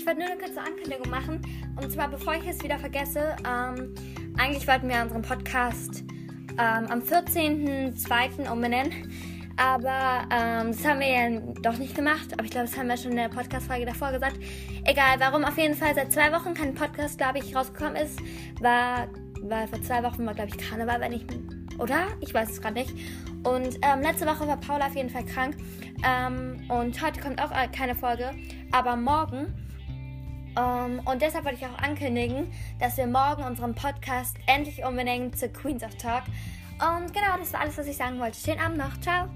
wollte nur eine kurze Ankündigung machen. Und zwar, bevor ich es wieder vergesse, ähm, eigentlich wollten wir unseren Podcast ähm, am 14.02. umbenennen. Aber ähm, das haben wir ja doch nicht gemacht. Aber ich glaube, das haben wir schon in der Podcast-Folge davor gesagt. Egal, warum auf jeden Fall seit zwei Wochen kein Podcast, glaube ich, rausgekommen ist, war, weil vor zwei Wochen war, glaube ich, Karneval, wenn ich. Oder? Ich weiß es gerade nicht. Und ähm, letzte Woche war Paula auf jeden Fall krank. Ähm, und heute kommt auch äh, keine Folge. Aber morgen. Um, und deshalb wollte ich auch ankündigen, dass wir morgen unseren Podcast endlich umbenennen zu Queens of Talk. Und genau, das war alles, was ich sagen wollte. Schönen Abend noch. Ciao.